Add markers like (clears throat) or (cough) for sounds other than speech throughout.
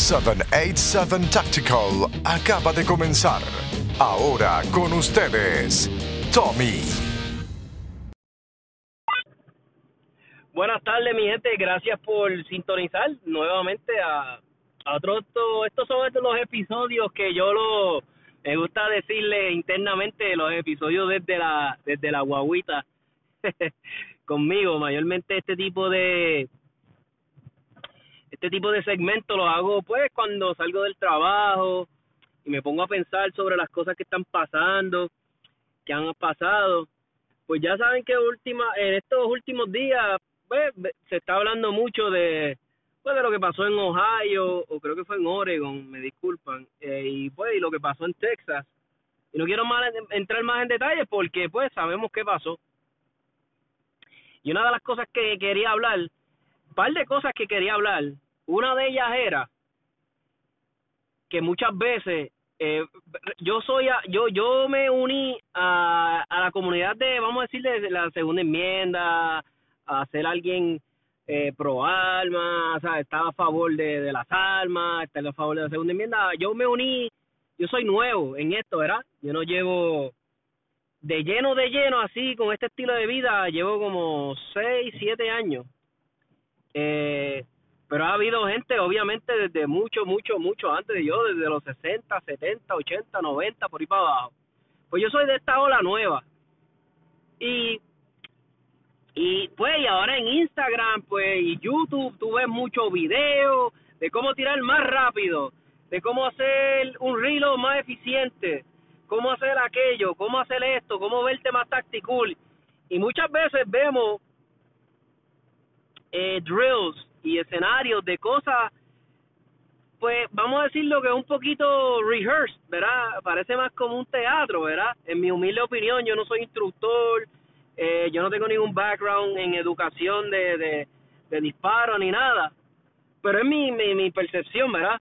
787 Tactical acaba de comenzar. Ahora con ustedes, Tommy. Buenas tardes, mi gente. Gracias por sintonizar nuevamente a, a otro. Esto, estos son los episodios que yo lo me gusta decirle internamente los episodios desde la desde la guaguita (laughs) conmigo. Mayormente este tipo de este tipo de segmentos los hago pues cuando salgo del trabajo y me pongo a pensar sobre las cosas que están pasando, que han pasado. Pues ya saben que última, en estos últimos días pues, se está hablando mucho de pues de lo que pasó en Ohio o creo que fue en Oregon, me disculpan, eh, y pues y lo que pasó en Texas. Y no quiero entrar más en detalles porque pues sabemos qué pasó. Y una de las cosas que quería hablar, un par de cosas que quería hablar, una de ellas era que muchas veces eh, yo soy yo yo me uní a, a la comunidad de vamos a decir de la segunda enmienda a ser alguien eh, pro alma, o sea, estaba a favor de, de las almas, estaba a favor de la segunda enmienda. Yo me uní, yo soy nuevo en esto, ¿verdad? Yo no llevo de lleno, de lleno, así, con este estilo de vida, llevo como 6, 7 años. Eh, pero ha habido gente, obviamente, desde mucho, mucho, mucho antes de yo, desde los 60, 70, 80, 90, por ahí para abajo. Pues yo soy de esta ola nueva. Y y pues y ahora en Instagram pues y YouTube tú ves muchos videos de cómo tirar más rápido, de cómo hacer un reload más eficiente, cómo hacer aquello, cómo hacer esto, cómo verte más tactical. Y muchas veces vemos eh, drills y escenarios de cosas, pues vamos a decirlo que es un poquito rehearsed, ¿verdad? Parece más como un teatro, ¿verdad? En mi humilde opinión, yo no soy instructor, eh, yo no tengo ningún background en educación de, de, de disparo ni nada, pero es mi, mi, mi percepción, ¿verdad?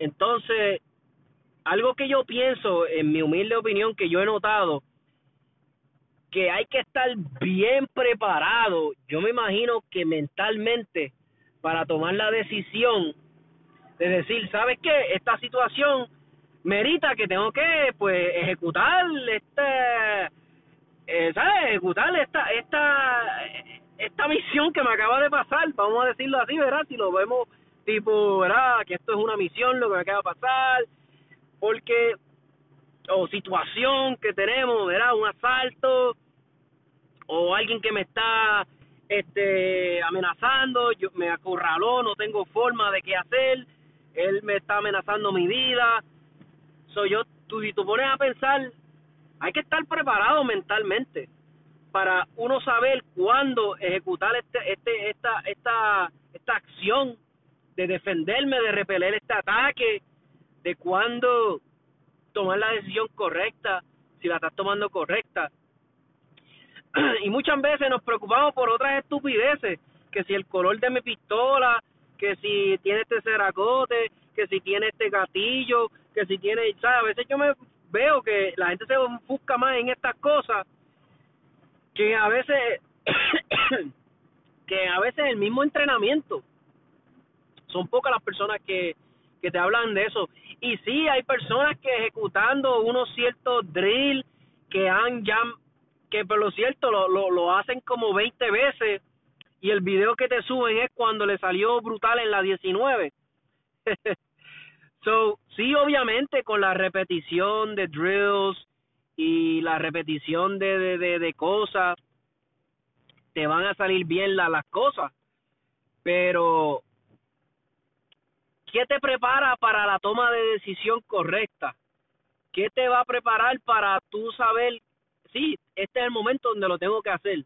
Entonces, algo que yo pienso, en mi humilde opinión, que yo he notado, que hay que estar bien preparado, yo me imagino que mentalmente, para tomar la decisión de decir, ¿sabes qué? Esta situación merita que tengo que, pues, ejecutar este eh, ¿sabes? Ejecutar esta, esta, esta misión que me acaba de pasar, vamos a decirlo así, ¿verdad? Si lo vemos tipo, ¿verdad? Que esto es una misión, lo que me acaba de pasar, porque, o situación que tenemos, ¿verdad? Un asalto, o alguien que me está este amenazando, yo me acorraló, no tengo forma de qué hacer, él me está amenazando mi vida. soy yo, tú, si tú pones a pensar hay que estar preparado mentalmente para uno saber cuándo ejecutar este, este, esta, esta, esta acción de defenderme, de repeler este ataque, de cuándo tomar la decisión correcta, si la estás tomando correcta. (clears throat) Y muchas veces nos preocupamos por otras estupideces, que si el color de mi pistola, que si tiene este ceracote, que si tiene este gatillo, que si tiene, ¿sabes? A veces yo me veo que la gente se busca más en estas cosas que a veces (clears throat) que a veces el mismo entrenamiento son pocas las personas que, que te hablan de eso y sí hay personas que ejecutando unos ciertos drills que han ya que por lo cierto lo, lo, lo hacen como 20 veces y el video que te suben es cuando le salió brutal en la 19 (laughs) So, sí, obviamente con la repetición de drills y la repetición de, de, de, cosas, te van a salir bien las cosas. Pero, ¿qué te prepara para la toma de decisión correcta? ¿Qué te va a preparar para tú saber, sí, este es el momento donde lo tengo que hacer?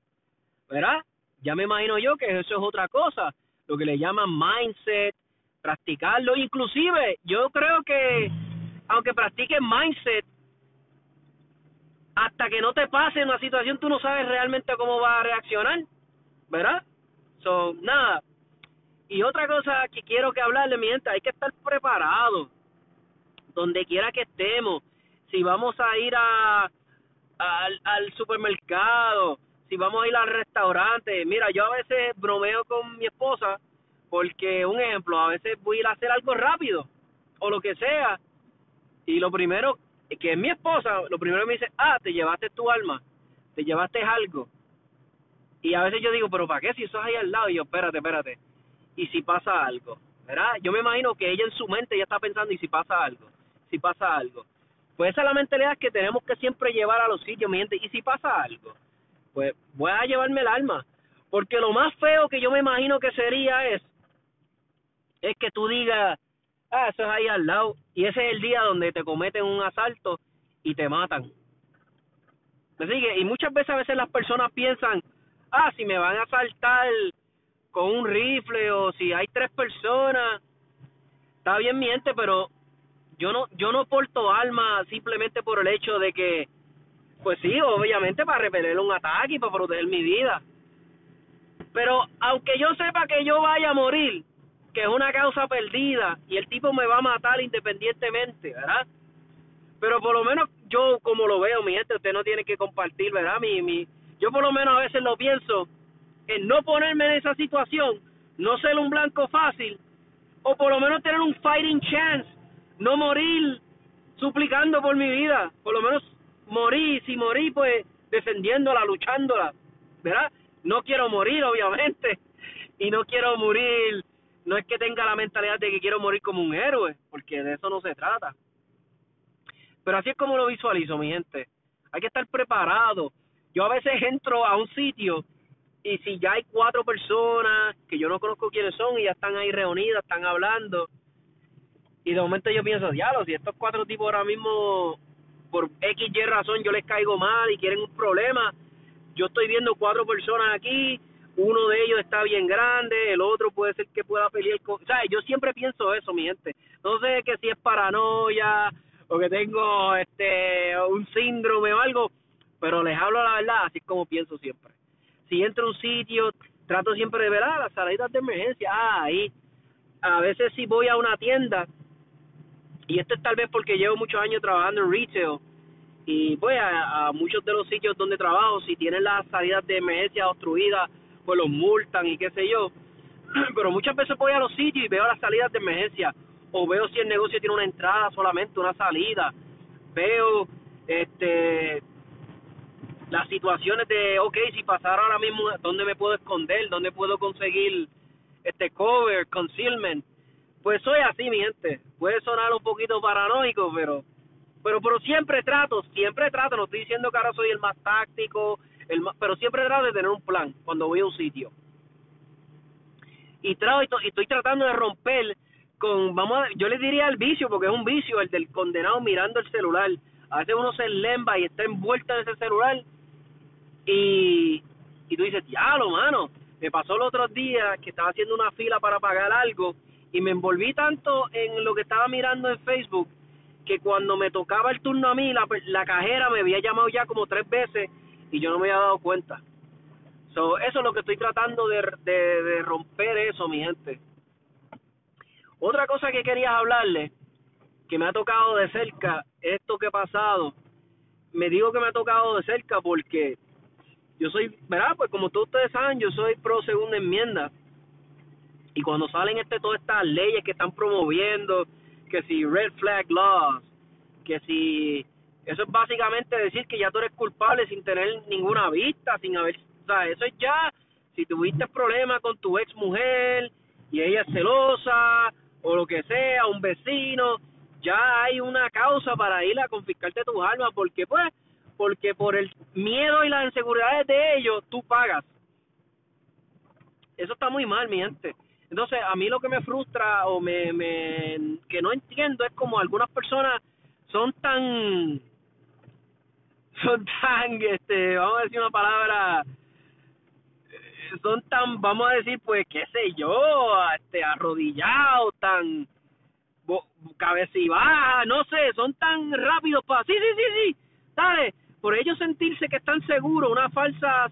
¿Verdad? Ya me imagino yo que eso es otra cosa, lo que le llaman mindset, practicarlo. Inclusive, yo creo que aunque practiques mindset, hasta que no te pase una situación, tú no sabes realmente cómo va a reaccionar, ¿verdad? So, nada. Y otra cosa que quiero que hablarle, mi gente, hay que estar preparado, donde quiera que estemos. Si vamos a ir a, al, al supermercado, si vamos a ir al restaurante. Mira, yo a veces bromeo con mi esposa Porque, un ejemplo, a veces voy a ir a hacer algo rápido o lo que sea. Y lo primero, que es mi esposa, lo primero me dice, ah, te llevaste tu alma, te llevaste algo. Y a veces yo digo, pero ¿para qué si eso es ahí al lado? Y yo, espérate, espérate. ¿Y si pasa algo? ¿Verdad? Yo me imagino que ella en su mente ya está pensando, ¿y si pasa algo? Si pasa algo. Pues esa es la mentalidad que tenemos que siempre llevar a los sitios, mi gente. ¿Y si pasa algo? Pues voy a llevarme el alma. Porque lo más feo que yo me imagino que sería es, es que tú digas, ah, eso es ahí al lado, y ese es el día donde te cometen un asalto y te matan. ¿Me sigue? Y muchas veces a veces las personas piensan, ah, si me van a asaltar con un rifle o si hay tres personas, está bien miente, pero yo no yo no porto alma simplemente por el hecho de que pues sí, obviamente para repeler un ataque y para proteger mi vida. Pero aunque yo sepa que yo vaya a morir, que es una causa perdida y el tipo me va a matar independientemente, ¿verdad? Pero por lo menos yo como lo veo, mi gente, usted no tiene que compartir, ¿verdad? Mi, mi, yo por lo menos a veces lo pienso en no ponerme en esa situación, no ser un blanco fácil, o por lo menos tener un fighting chance, no morir suplicando por mi vida, por lo menos morir, si morir pues defendiéndola, luchándola, ¿verdad? No quiero morir, obviamente, (laughs) y no quiero morir, no es que tenga la mentalidad de que quiero morir como un héroe, porque de eso no se trata. Pero así es como lo visualizo, mi gente. Hay que estar preparado. Yo a veces entro a un sitio y si ya hay cuatro personas que yo no conozco quiénes son y ya están ahí reunidas, están hablando, y de momento yo pienso, diablo, si estos cuatro tipos ahora mismo, por X, Y razón, yo les caigo mal y quieren un problema, yo estoy viendo cuatro personas aquí, uno de ellos está bien grande, el otro puede ser que pueda pelear con... O sea, yo siempre pienso eso, mi gente. No sé que si es paranoia o que tengo este un síndrome o algo, pero les hablo la verdad, así es como pienso siempre. Si entro a un sitio, trato siempre de ver ah, las salidas de emergencia, ah, ahí. A veces si voy a una tienda, y esto es tal vez porque llevo muchos años trabajando en retail, y pues a, muchos de los sitios donde trabajo, si tienen las salidas de emergencia obstruidas, pues los multan y qué sé yo. (clears throat) Pero muchas veces voy a los sitios y veo las salidas de emergencia, o veo si el negocio tiene una entrada solamente, una salida, veo este las situaciones de, ok, si pasara ahora mismo, ¿dónde me puedo esconder? ¿Dónde puedo conseguir este cover, concealment? Pues soy así, mi gente. Puede sonar un poquito paranoico, pero pero pero siempre trato, siempre trato, no estoy diciendo que ahora soy el más táctico, el más, pero siempre trato de tener un plan cuando voy a un sitio. Y trato y estoy tratando de romper con vamos a, yo le diría el vicio porque es un vicio el del condenado mirando el celular. A veces uno se lemba y está envuelto en ese celular y y tú dices, "Diablo, mano, me pasó el otro día que estaba haciendo una fila para pagar algo y me envolví tanto en lo que estaba mirando en Facebook que cuando me tocaba el turno a mí, la, la cajera me había llamado ya como tres veces y yo no me había dado cuenta. So, eso es lo que estoy tratando de, de, de romper eso, mi gente. Otra cosa que quería hablarle, que me ha tocado de cerca, esto que ha pasado, me digo que me ha tocado de cerca porque yo soy, ¿verdad? Pues como todos ustedes saben, yo soy pro segunda enmienda. Y cuando salen este todas estas leyes que están promoviendo, que si red flag laws, que si eso es básicamente decir que ya tú eres culpable sin tener ninguna vista, sin haber, o sea, eso es ya si tuviste problemas con tu ex mujer y ella es celosa o lo que sea, un vecino, ya hay una causa para ir a confiscarte tus armas porque pues porque por el miedo y las inseguridades de ellos tú pagas. Eso está muy mal, mi gente. Entonces, a mí lo que me frustra o me, me que no entiendo es como algunas personas son tan son tan este vamos a decir una palabra son tan vamos a decir pues qué sé yo este arrodillados tan baja, no sé son tan rápidos para sí sí sí sí sabes por ellos sentirse que están seguros una falsa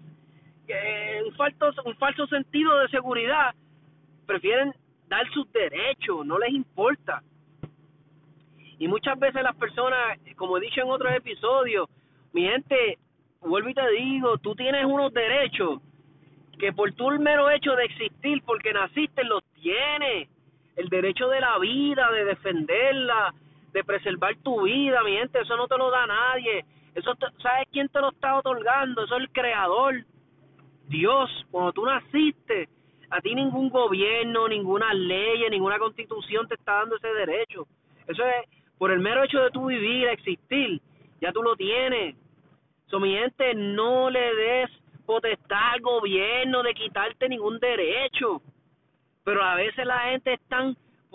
eh, un falso un falso sentido de seguridad prefieren dar sus derechos, no les importa. Y muchas veces las personas, como he dicho en otros episodios, mi gente, vuelvo y te digo, tú tienes unos derechos que por tu mero hecho de existir, porque naciste, los tienes. El derecho de la vida, de defenderla, de preservar tu vida, mi gente, eso no te lo da nadie. Eso, ¿sabes quién te lo está otorgando? Eso es el creador. Dios, cuando tú naciste, a ti ningún gobierno, ninguna ley, ninguna constitución te está dando ese derecho. Eso es por el mero hecho de tú vivir, existir, ya tú lo tienes. So, mi gente, no le des potestad al gobierno de quitarte ningún derecho. Pero a veces la gente está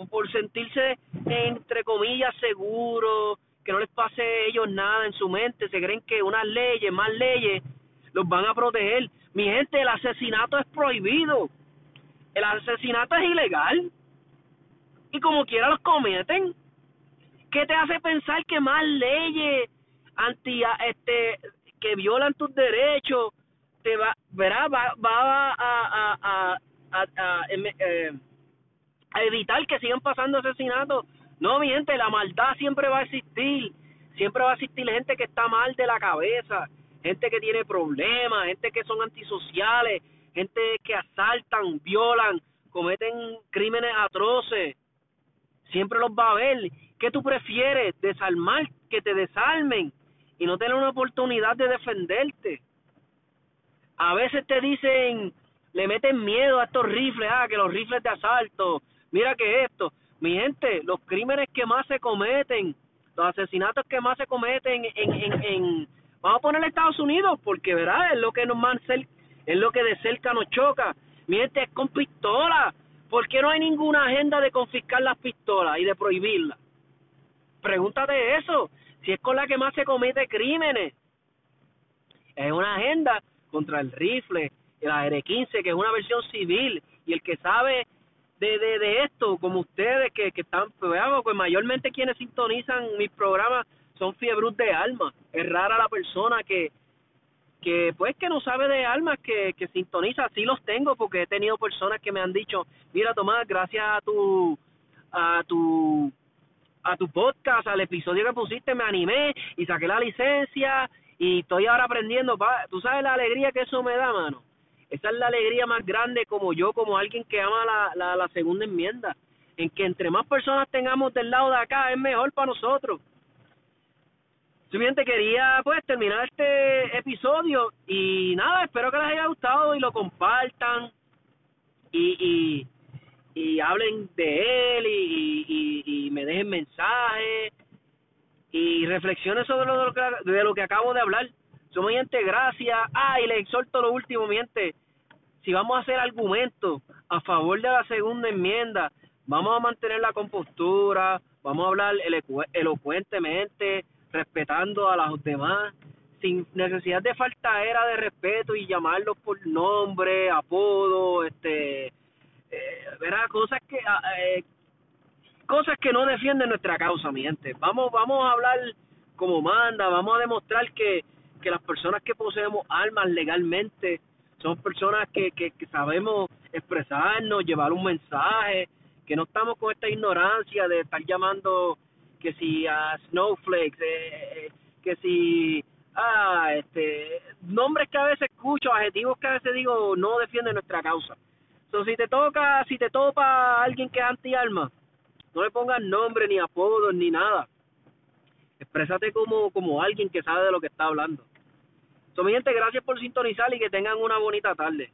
por sentirse, entre comillas, seguro, que no les pase a ellos nada en su mente, se creen que unas leyes, más leyes, los van a proteger. Mi gente, el asesinato es prohibido. El asesinato es ilegal. Y como quiera los cometen. ¿Qué te hace pensar que más leyes anti este que violan tus derechos te va verá va, va a, a, a, em, eh, a evitar que sigan pasando asesinatos no mi gente la maldad siempre va a existir siempre va a existir gente que está mal de la cabeza gente que tiene problemas gente que son antisociales gente que asaltan violan cometen crímenes atroces siempre los va a ver. ¿qué tú prefieres desarmar que te desarmen y no tener una oportunidad de defenderte. A veces te dicen, le meten miedo a estos rifles, ah, que los rifles de asalto, mira que esto. Mi gente, los crímenes que más se cometen, los asesinatos que más se cometen en, en, en vamos a poner Estados Unidos, porque verdad es lo que nos más es lo que de cerca nos choca. Mi gente es con pistolas. ¿Por qué no hay ninguna agenda de confiscar las pistolas y de prohibirlas? Pregúntate eso si es con la que más se comete crímenes. Es una agenda contra el rifle, la R15, que es una versión civil, y el que sabe de, de, de esto, como ustedes que, que están, pues, pues mayormente quienes sintonizan mis programas son fiebrus de alma. Es rara la persona que, que pues que no sabe de almas que, que sintoniza, sí los tengo porque he tenido personas que me han dicho, mira Tomás, gracias a tu a tu a tu podcast, al episodio que pusiste, me animé y saqué la licencia y estoy ahora aprendiendo. Tú sabes la alegría que eso me da, mano. Esa es la alegría más grande como yo, como alguien que ama la, la, segunda enmienda. En que entre más personas tengamos del lado de acá es mejor para nosotros. Simplemente quería pues terminar este episodio y nada, espero que les haya gustado y lo compartan y, y hablen de él y, y, me dejen mensajes y reflexiones sobre lo, de, lo que, de lo que acabo de hablar. Somos gente, gracias. Ah, y le exhorto lo último, miente. Si vamos a hacer argumentos a favor de la segunda enmienda, vamos a mantener la compostura, vamos a hablar elocuentemente, respetando a los demás, sin necesidad de falta era de respeto y llamarlos por nombre, apodo, este eh, verá cosas que ah, eh, cosas que no defienden nuestra causa mi gente. Vamos vamos a hablar como manda vamos a demostrar que que las personas que poseemos armas legalmente son personas que, que, sabemos expresarnos llevar un mensaje que no estamos con esta ignorancia de estar llamando que si a snowflakes eh, que si ah este nombres que a veces escucho adjetivos que a veces digo no defienden nuestra causa si te toca, si te topa alguien que es anti-arma, no le pongas nombre, ni apodo, ni nada. Exprésate como, como alguien que sabe de lo que está hablando. So, mi gente, gracias por sintonizar y que tengan una bonita tarde.